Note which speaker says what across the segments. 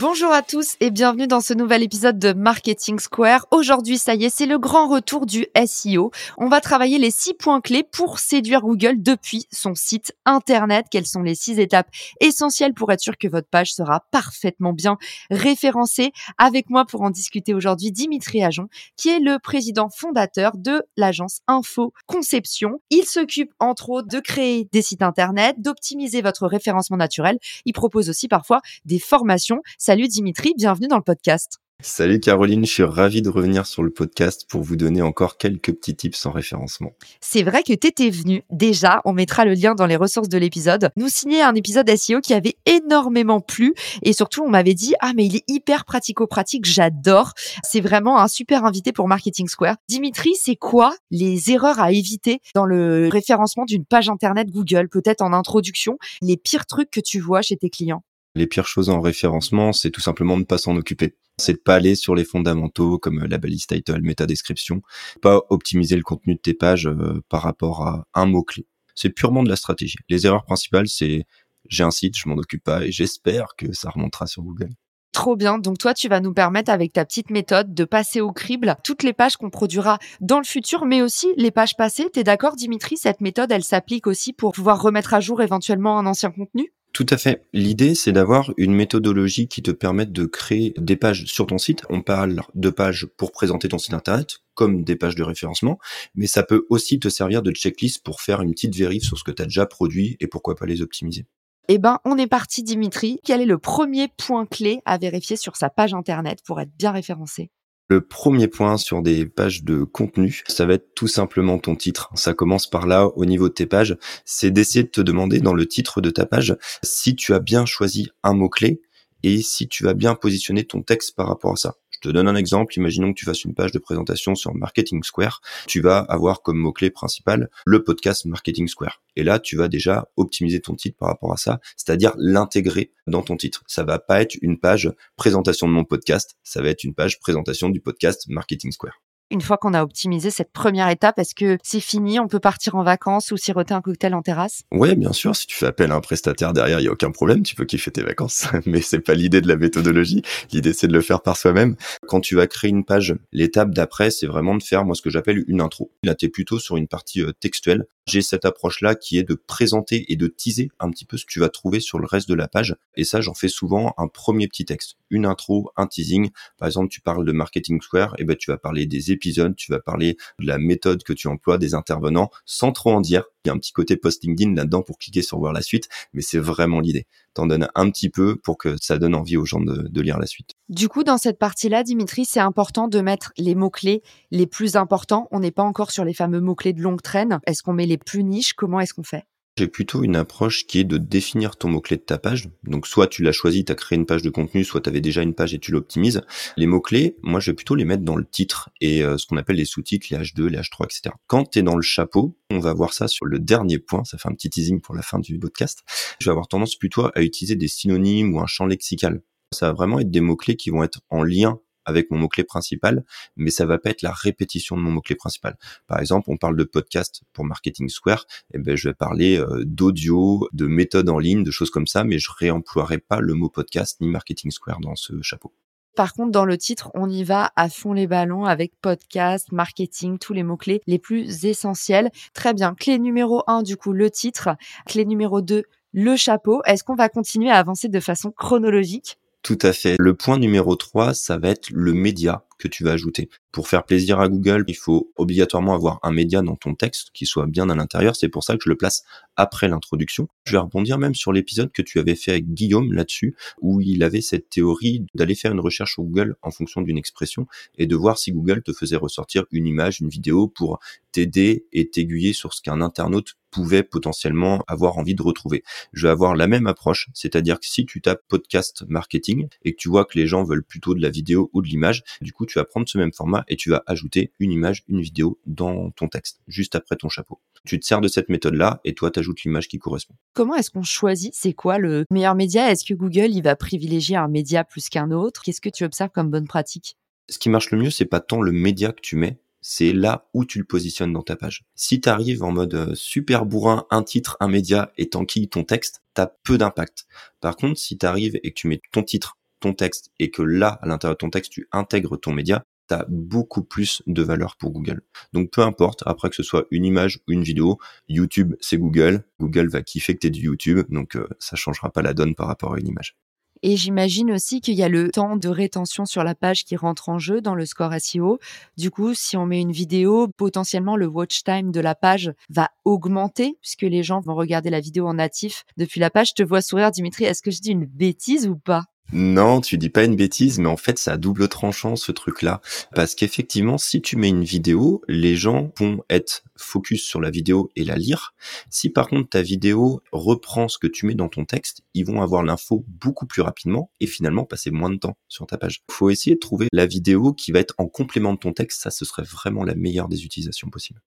Speaker 1: Bonjour à tous et bienvenue dans ce nouvel épisode de Marketing Square. Aujourd'hui, ça y est, c'est le grand retour du SEO. On va travailler les six points clés pour séduire Google depuis son site internet. Quelles sont les six étapes essentielles pour être sûr que votre page sera parfaitement bien référencée? Avec moi pour en discuter aujourd'hui, Dimitri Ajon, qui est le président fondateur de l'agence Info Conception. Il s'occupe entre autres de créer des sites internet, d'optimiser votre référencement naturel. Il propose aussi parfois des formations. Salut Dimitri, bienvenue dans le podcast.
Speaker 2: Salut Caroline, je suis ravi de revenir sur le podcast pour vous donner encore quelques petits tips en référencement.
Speaker 1: C'est vrai que t'étais venu déjà, on mettra le lien dans les ressources de l'épisode, nous signer un épisode SEO qui avait énormément plu et surtout on m'avait dit ah mais il est hyper pratico-pratique, j'adore. C'est vraiment un super invité pour Marketing Square. Dimitri, c'est quoi les erreurs à éviter dans le référencement d'une page internet Google, peut-être en introduction, les pires trucs que tu vois chez tes clients?
Speaker 2: Les pires choses en référencement, c'est tout simplement de ne pas s'en occuper. C'est de pas aller sur les fondamentaux comme la balise title, méta description, pas optimiser le contenu de tes pages euh, par rapport à un mot-clé. C'est purement de la stratégie. Les erreurs principales, c'est j'ai un site, je m'en occupe pas et j'espère que ça remontera sur Google.
Speaker 1: Trop bien. Donc toi, tu vas nous permettre avec ta petite méthode de passer au crible toutes les pages qu'on produira dans le futur, mais aussi les pages passées. T'es d'accord, Dimitri? Cette méthode, elle s'applique aussi pour pouvoir remettre à jour éventuellement un ancien contenu?
Speaker 2: Tout à fait. L'idée, c'est d'avoir une méthodologie qui te permette de créer des pages sur ton site. On parle de pages pour présenter ton site internet, comme des pages de référencement, mais ça peut aussi te servir de checklist pour faire une petite vérif sur ce que tu as déjà produit et pourquoi pas les optimiser.
Speaker 1: Eh ben, on est parti, Dimitri. Quel est le premier point clé à vérifier sur sa page internet pour être bien référencé?
Speaker 2: Le premier point sur des pages de contenu, ça va être tout simplement ton titre. Ça commence par là au niveau de tes pages. C'est d'essayer de te demander dans le titre de ta page si tu as bien choisi un mot-clé et si tu as bien positionné ton texte par rapport à ça. Je te donne un exemple. Imaginons que tu fasses une page de présentation sur Marketing Square. Tu vas avoir comme mot-clé principal le podcast Marketing Square. Et là, tu vas déjà optimiser ton titre par rapport à ça, c'est-à-dire l'intégrer dans ton titre. Ça va pas être une page présentation de mon podcast, ça va être une page présentation du podcast Marketing Square
Speaker 1: une fois qu'on a optimisé cette première étape, est-ce que c'est fini On peut partir en vacances ou siroter un cocktail en terrasse?
Speaker 2: Ouais, bien sûr. Si tu fais appel à un prestataire derrière, il y a aucun problème. Tu peux kiffer tes vacances. Mais c'est pas l'idée de la méthodologie. L'idée, c'est de le faire par soi-même. Quand tu vas créer une page, l'étape d'après, c'est vraiment de faire, moi, ce que j'appelle une intro. Là, t'es plutôt sur une partie euh, textuelle. J'ai cette approche-là qui est de présenter et de teaser un petit peu ce que tu vas trouver sur le reste de la page. Et ça, j'en fais souvent un premier petit texte. Une intro, un teasing. Par exemple, tu parles de Marketing Square, et ben, tu vas parler des épisode, tu vas parler de la méthode que tu emploies, des intervenants, sans trop en dire. Il y a un petit côté post-LinkedIn là-dedans pour cliquer sur voir la suite, mais c'est vraiment l'idée. T'en donnes un petit peu pour que ça donne envie aux gens de, de lire la suite.
Speaker 1: Du coup, dans cette partie-là, Dimitri, c'est important de mettre les mots-clés les plus importants. On n'est pas encore sur les fameux mots-clés de longue traîne. Est-ce qu'on met les plus niches? Comment est-ce qu'on fait?
Speaker 2: J'ai plutôt une approche qui est de définir ton mot-clé de ta page. Donc soit tu l'as choisi, tu as créé une page de contenu, soit tu avais déjà une page et tu l'optimises. Les mots-clés, moi je vais plutôt les mettre dans le titre et euh, ce qu'on appelle les sous-titres, les H2, les H3, etc. Quand tu es dans le chapeau, on va voir ça sur le dernier point, ça fait un petit teasing pour la fin du podcast. Je vais avoir tendance plutôt à utiliser des synonymes ou un champ lexical. Ça va vraiment être des mots-clés qui vont être en lien avec mon mot-clé principal, mais ça va pas être la répétition de mon mot-clé principal. Par exemple, on parle de podcast pour Marketing Square, et eh ben je vais parler euh, d'audio, de méthodes en ligne, de choses comme ça, mais je réemploierai pas le mot podcast ni Marketing Square dans ce chapeau.
Speaker 1: Par contre, dans le titre, on y va à fond les ballons avec podcast, marketing, tous les mots-clés les plus essentiels. Très bien. Clé numéro un, du coup, le titre. Clé numéro 2, le chapeau. Est-ce qu'on va continuer à avancer de façon chronologique?
Speaker 2: Tout à fait. Le point numéro 3, ça va être le média que tu vas ajouter. Pour faire plaisir à Google, il faut obligatoirement avoir un média dans ton texte qui soit bien à l'intérieur. C'est pour ça que je le place après l'introduction. Je vais rebondir même sur l'épisode que tu avais fait avec Guillaume là-dessus, où il avait cette théorie d'aller faire une recherche sur Google en fonction d'une expression et de voir si Google te faisait ressortir une image, une vidéo pour t'aider et t'aiguiller sur ce qu'un internaute pouvait potentiellement avoir envie de retrouver. Je vais avoir la même approche, c'est-à-dire que si tu tapes podcast marketing et que tu vois que les gens veulent plutôt de la vidéo ou de l'image, du coup tu vas prendre ce même format et tu vas ajouter une image, une vidéo dans ton texte, juste après ton chapeau. Tu te sers de cette méthode-là et toi t'ajoutes l'image qui correspond.
Speaker 1: Comment est-ce qu'on choisit c'est quoi le meilleur média? Est-ce que Google il va privilégier un média plus qu'un autre? Qu'est-ce que tu observes comme bonne pratique?
Speaker 2: Ce qui marche le mieux, c'est pas tant le média que tu mets, c'est là où tu le positionnes dans ta page. Si tu arrives en mode euh, super bourrin, un titre, un média et t'enquilles ton texte, t'as peu d'impact. Par contre, si tu arrives et que tu mets ton titre, ton texte et que là, à l'intérieur de ton texte, tu intègres ton média, t'as beaucoup plus de valeur pour Google. Donc peu importe, après que ce soit une image ou une vidéo, YouTube c'est Google, Google va kiffer que t'aies du YouTube, donc euh, ça changera pas la donne par rapport à une image.
Speaker 1: Et j'imagine aussi qu'il y a le temps de rétention sur la page qui rentre en jeu dans le score SEO. Du coup, si on met une vidéo, potentiellement le watch time de la page va augmenter puisque les gens vont regarder la vidéo en natif depuis la page. Je te vois sourire, Dimitri. Est-ce que je dis une bêtise ou pas?
Speaker 2: Non, tu dis pas une bêtise, mais en fait, ça a double tranchant ce truc-là. Parce qu'effectivement, si tu mets une vidéo, les gens vont être focus sur la vidéo et la lire. Si par contre ta vidéo reprend ce que tu mets dans ton texte, ils vont avoir l'info beaucoup plus rapidement et finalement passer moins de temps sur ta page. Faut essayer de trouver la vidéo qui va être en complément de ton texte. Ça, ce serait vraiment la meilleure des utilisations possibles.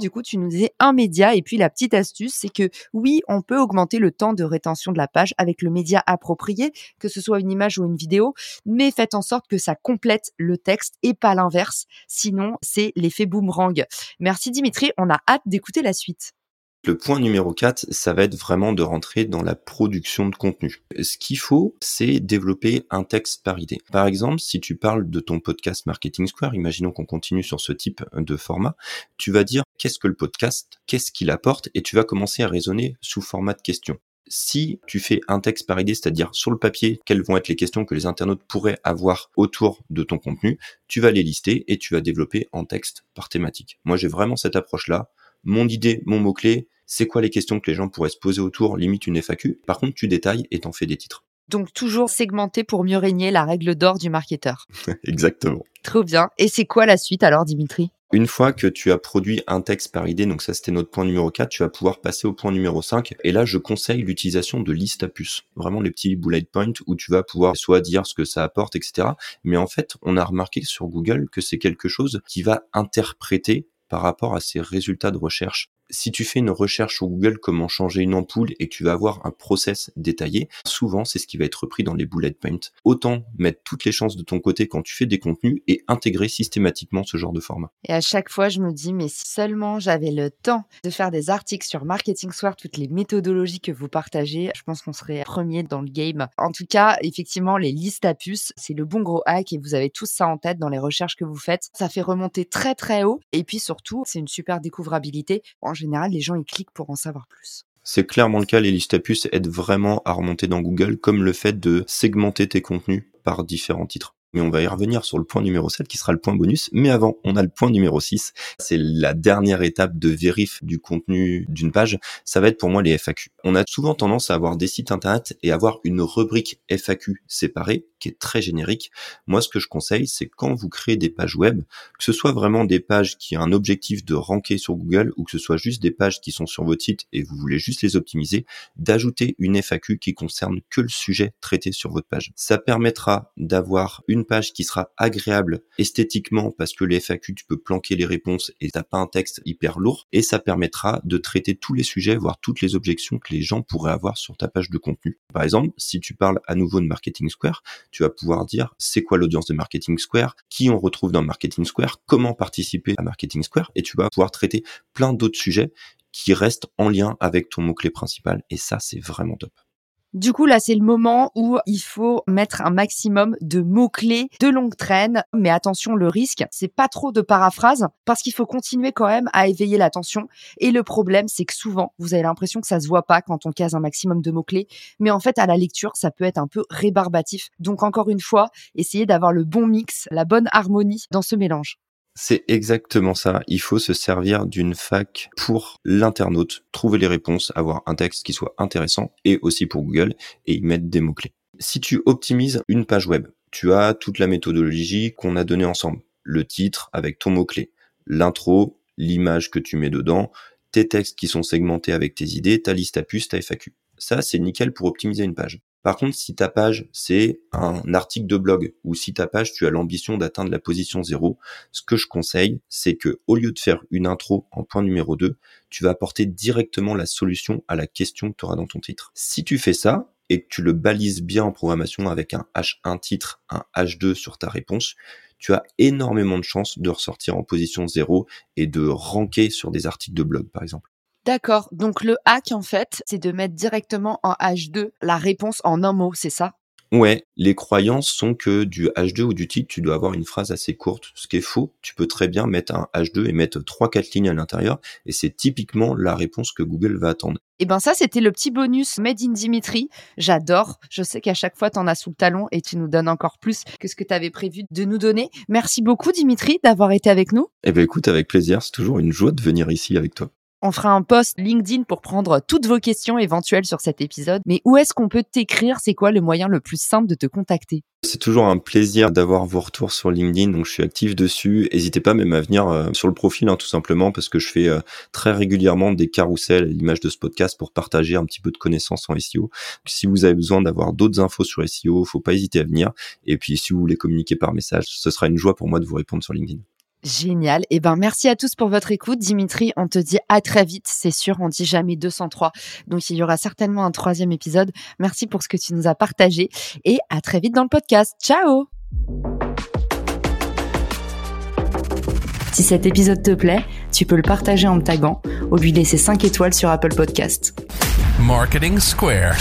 Speaker 1: Du coup, tu nous disais un média. Et puis, la petite astuce, c'est que oui, on peut augmenter le temps de rétention de la page avec le média approprié, que ce soit une image ou une vidéo, mais faites en sorte que ça complète le texte et pas l'inverse. Sinon, c'est l'effet boomerang. Merci Dimitri. On a hâte d'écouter la suite.
Speaker 2: Le point numéro 4, ça va être vraiment de rentrer dans la production de contenu. Ce qu'il faut, c'est développer un texte par idée. Par exemple, si tu parles de ton podcast Marketing Square, imaginons qu'on continue sur ce type de format, tu vas dire qu'est-ce que le podcast, qu'est-ce qu'il apporte, et tu vas commencer à raisonner sous format de questions. Si tu fais un texte par idée, c'est-à-dire sur le papier, quelles vont être les questions que les internautes pourraient avoir autour de ton contenu, tu vas les lister et tu vas développer en texte par thématique. Moi, j'ai vraiment cette approche-là mon idée, mon mot-clé, c'est quoi les questions que les gens pourraient se poser autour, limite une FAQ. Par contre, tu détailles et t'en fais des titres.
Speaker 1: Donc toujours segmenter pour mieux régner la règle d'or du marketeur.
Speaker 2: Exactement.
Speaker 1: Trop bien. Et c'est quoi la suite alors, Dimitri?
Speaker 2: Une fois que tu as produit un texte par idée, donc ça c'était notre point numéro 4, tu vas pouvoir passer au point numéro 5. Et là, je conseille l'utilisation de listes à puces. Vraiment les petits bullet points où tu vas pouvoir soit dire ce que ça apporte, etc. Mais en fait, on a remarqué sur Google que c'est quelque chose qui va interpréter par rapport à ces résultats de recherche si tu fais une recherche sur Google comment changer une ampoule et que tu vas avoir un process détaillé, souvent c'est ce qui va être repris dans les bullet points. Autant mettre toutes les chances de ton côté quand tu fais des contenus et intégrer systématiquement ce genre de format.
Speaker 1: Et à chaque fois, je me dis, mais si seulement j'avais le temps de faire des articles sur Marketing Soir, toutes les méthodologies que vous partagez, je pense qu'on serait premier dans le game. En tout cas, effectivement, les listes à puces, c'est le bon gros hack et vous avez tous ça en tête dans les recherches que vous faites. Ça fait remonter très très haut et puis surtout, c'est une super découvrabilité général, les gens cliquent pour en savoir plus.
Speaker 2: C'est clairement le cas, les listes à puces aident vraiment à remonter dans Google, comme le fait de segmenter tes contenus par différents titres mais on va y revenir sur le point numéro 7 qui sera le point bonus. Mais avant, on a le point numéro 6. C'est la dernière étape de vérif du contenu d'une page. Ça va être pour moi les FAQ. On a souvent tendance à avoir des sites internet et avoir une rubrique FAQ séparée qui est très générique. Moi, ce que je conseille, c'est quand vous créez des pages web, que ce soit vraiment des pages qui ont un objectif de ranker sur Google ou que ce soit juste des pages qui sont sur votre site et vous voulez juste les optimiser, d'ajouter une FAQ qui concerne que le sujet traité sur votre page. Ça permettra d'avoir une page qui sera agréable esthétiquement parce que les FAQ, tu peux planquer les réponses et t'as pas un texte hyper lourd et ça permettra de traiter tous les sujets, voire toutes les objections que les gens pourraient avoir sur ta page de contenu. Par exemple, si tu parles à nouveau de Marketing Square, tu vas pouvoir dire c'est quoi l'audience de Marketing Square, qui on retrouve dans Marketing Square, comment participer à Marketing Square et tu vas pouvoir traiter plein d'autres sujets qui restent en lien avec ton mot-clé principal et ça c'est vraiment top.
Speaker 1: Du coup, là, c'est le moment où il faut mettre un maximum de mots-clés de longue traîne. Mais attention, le risque, c'est pas trop de paraphrase parce qu'il faut continuer quand même à éveiller l'attention. Et le problème, c'est que souvent, vous avez l'impression que ça se voit pas quand on case un maximum de mots-clés. Mais en fait, à la lecture, ça peut être un peu rébarbatif. Donc, encore une fois, essayez d'avoir le bon mix, la bonne harmonie dans ce mélange.
Speaker 2: C'est exactement ça. Il faut se servir d'une fac pour l'internaute, trouver les réponses, avoir un texte qui soit intéressant et aussi pour Google et y mettre des mots-clés. Si tu optimises une page web, tu as toute la méthodologie qu'on a donnée ensemble. Le titre avec ton mot-clé, l'intro, l'image que tu mets dedans, tes textes qui sont segmentés avec tes idées, ta liste à puces, ta FAQ. Ça, c'est nickel pour optimiser une page. Par contre, si ta page, c'est un article de blog, ou si ta page, tu as l'ambition d'atteindre la position zéro, ce que je conseille, c'est que, au lieu de faire une intro en point numéro 2, tu vas apporter directement la solution à la question que tu auras dans ton titre. Si tu fais ça, et que tu le balises bien en programmation avec un H1 titre, un H2 sur ta réponse, tu as énormément de chances de ressortir en position zéro et de ranker sur des articles de blog, par exemple.
Speaker 1: D'accord. Donc le hack, en fait, c'est de mettre directement en H2 la réponse en un mot, c'est ça?
Speaker 2: Ouais, les croyances sont que du H2 ou du titre, tu dois avoir une phrase assez courte, ce qui est faux. Tu peux très bien mettre un H2 et mettre trois quatre lignes à l'intérieur, et c'est typiquement la réponse que Google va attendre.
Speaker 1: Et eh ben ça, c'était le petit bonus Made in Dimitri. J'adore. Je sais qu'à chaque fois, tu en as sous le talon et tu nous donnes encore plus que ce que tu avais prévu de nous donner. Merci beaucoup, Dimitri, d'avoir été avec nous.
Speaker 2: Eh ben écoute, avec plaisir. C'est toujours une joie de venir ici avec toi.
Speaker 1: On fera un post LinkedIn pour prendre toutes vos questions éventuelles sur cet épisode. Mais où est-ce qu'on peut t'écrire? C'est quoi le moyen le plus simple de te contacter?
Speaker 2: C'est toujours un plaisir d'avoir vos retours sur LinkedIn, donc je suis actif dessus. N'hésitez pas même à venir euh, sur le profil, hein, tout simplement, parce que je fais euh, très régulièrement des carousels à l'image de ce podcast pour partager un petit peu de connaissances en SEO. Si vous avez besoin d'avoir d'autres infos sur SEO, faut pas hésiter à venir. Et puis si vous voulez communiquer par message, ce sera une joie pour moi de vous répondre sur LinkedIn.
Speaker 1: Génial. Eh ben, merci à tous pour votre écoute. Dimitri, on te dit à très vite. C'est sûr, on dit jamais 203. Donc, il y aura certainement un troisième épisode. Merci pour ce que tu nous as partagé et à très vite dans le podcast. Ciao! Si cet épisode te plaît, tu peux le partager en me tagant ou lui laisser 5 étoiles sur Apple Podcast. Marketing Square.